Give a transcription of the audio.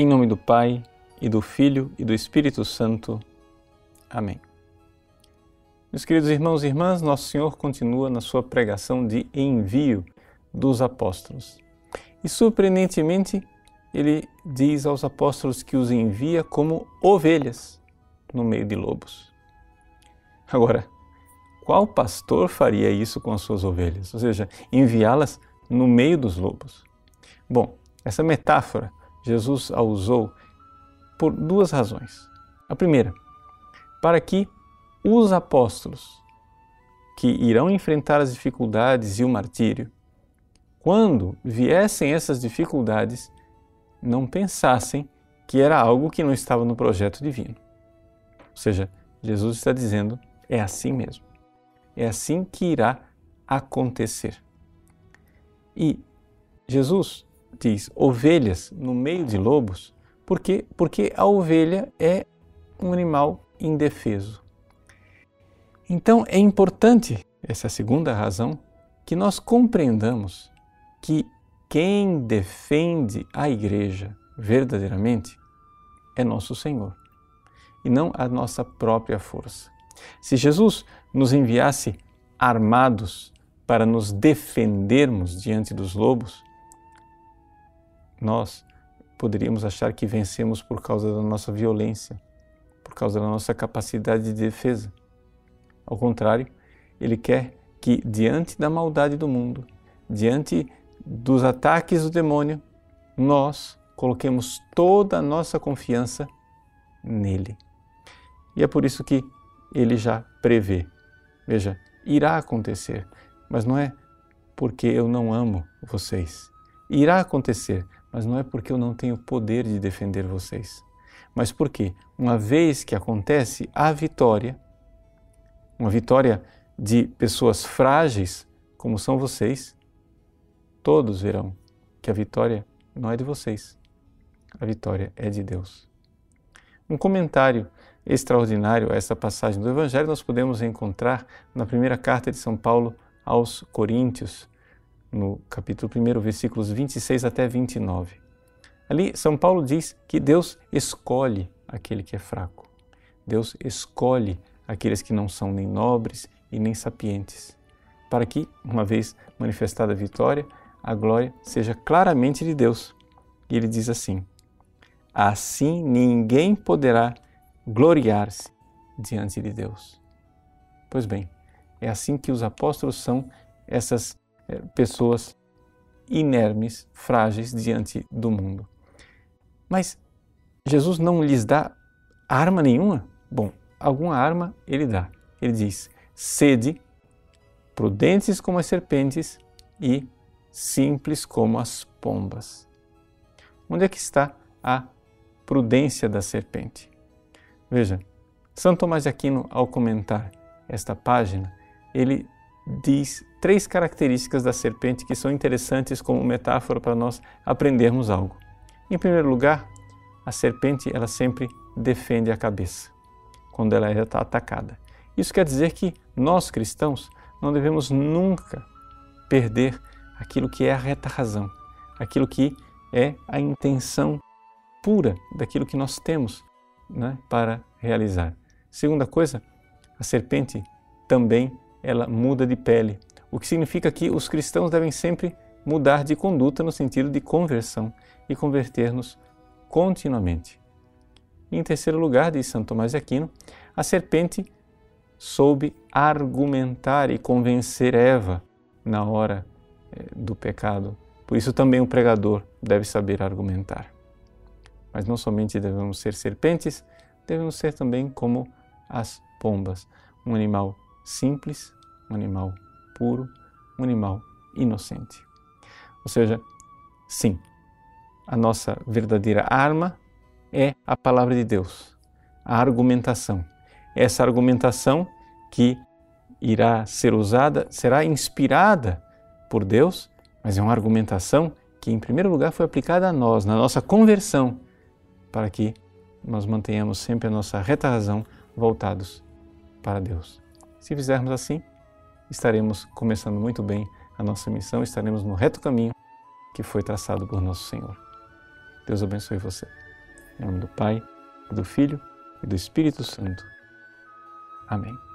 Em nome do Pai, e do Filho, e do Espírito Santo. Amém. Meus queridos irmãos e irmãs, Nosso Senhor continua na sua pregação de envio dos apóstolos. E surpreendentemente, ele diz aos apóstolos que os envia como ovelhas no meio de lobos. Agora, qual pastor faria isso com as suas ovelhas? Ou seja, enviá-las no meio dos lobos? Bom, essa metáfora Jesus a usou por duas razões. A primeira, para que os apóstolos que irão enfrentar as dificuldades e o martírio, quando viessem essas dificuldades, não pensassem que era algo que não estava no projeto divino. Ou seja, Jesus está dizendo: é assim mesmo. É assim que irá acontecer. E Jesus diz ovelhas no meio de lobos, por quê? Porque a ovelha é um animal indefeso. Então é importante, essa é segunda razão, que nós compreendamos que quem defende a igreja verdadeiramente é nosso Senhor e não a nossa própria força. Se Jesus nos enviasse armados para nos defendermos diante dos lobos, nós poderíamos achar que vencemos por causa da nossa violência, por causa da nossa capacidade de defesa. Ao contrário, ele quer que, diante da maldade do mundo, diante dos ataques do demônio, nós coloquemos toda a nossa confiança nele. E é por isso que ele já prevê. Veja, irá acontecer, mas não é porque eu não amo vocês. Irá acontecer, mas não é porque eu não tenho poder de defender vocês, mas porque, uma vez que acontece a vitória, uma vitória de pessoas frágeis como são vocês, todos verão que a vitória não é de vocês, a vitória é de Deus. Um comentário extraordinário a essa passagem do Evangelho nós podemos encontrar na primeira carta de São Paulo aos Coríntios, no capítulo 1, versículos 26 até 29. Ali, São Paulo diz que Deus escolhe aquele que é fraco. Deus escolhe aqueles que não são nem nobres e nem sapientes, para que, uma vez manifestada a vitória, a glória seja claramente de Deus. E ele diz assim: Assim ninguém poderá gloriar-se diante de Deus. Pois bem, é assim que os apóstolos são essas pessoas inermes, frágeis diante do mundo. Mas Jesus não lhes dá arma nenhuma? Bom, alguma arma ele dá. Ele diz: sede, prudentes como as serpentes e simples como as pombas. Onde é que está a prudência da serpente? Veja, Santo Tomás de Aquino, ao comentar esta página, ele diz três características da serpente que são interessantes como metáfora para nós aprendermos algo. Em primeiro lugar, a serpente ela sempre defende a cabeça quando ela está atacada. Isso quer dizer que nós cristãos não devemos nunca perder aquilo que é a reta razão, aquilo que é a intenção pura daquilo que nós temos né, para realizar. Segunda coisa, a serpente também ela muda de pele, o que significa que os cristãos devem sempre mudar de conduta no sentido de conversão e converter-nos continuamente. Em terceiro lugar, diz Santo Tomás de Aquino, a serpente soube argumentar e convencer Eva na hora eh, do pecado. Por isso também o pregador deve saber argumentar. Mas não somente devemos ser serpentes, devemos ser também como as pombas, um animal simples, um animal puro, um animal inocente. Ou seja, sim, a nossa verdadeira arma é a palavra de Deus, a argumentação. Essa argumentação que irá ser usada será inspirada por Deus, mas é uma argumentação que, em primeiro lugar, foi aplicada a nós, na nossa conversão, para que nós mantenhamos sempre a nossa reta razão voltados para Deus. Se fizermos assim, estaremos começando muito bem a nossa missão, estaremos no reto caminho que foi traçado por nosso Senhor. Deus abençoe você. Em nome do Pai, do Filho e do Espírito Santo. Amém.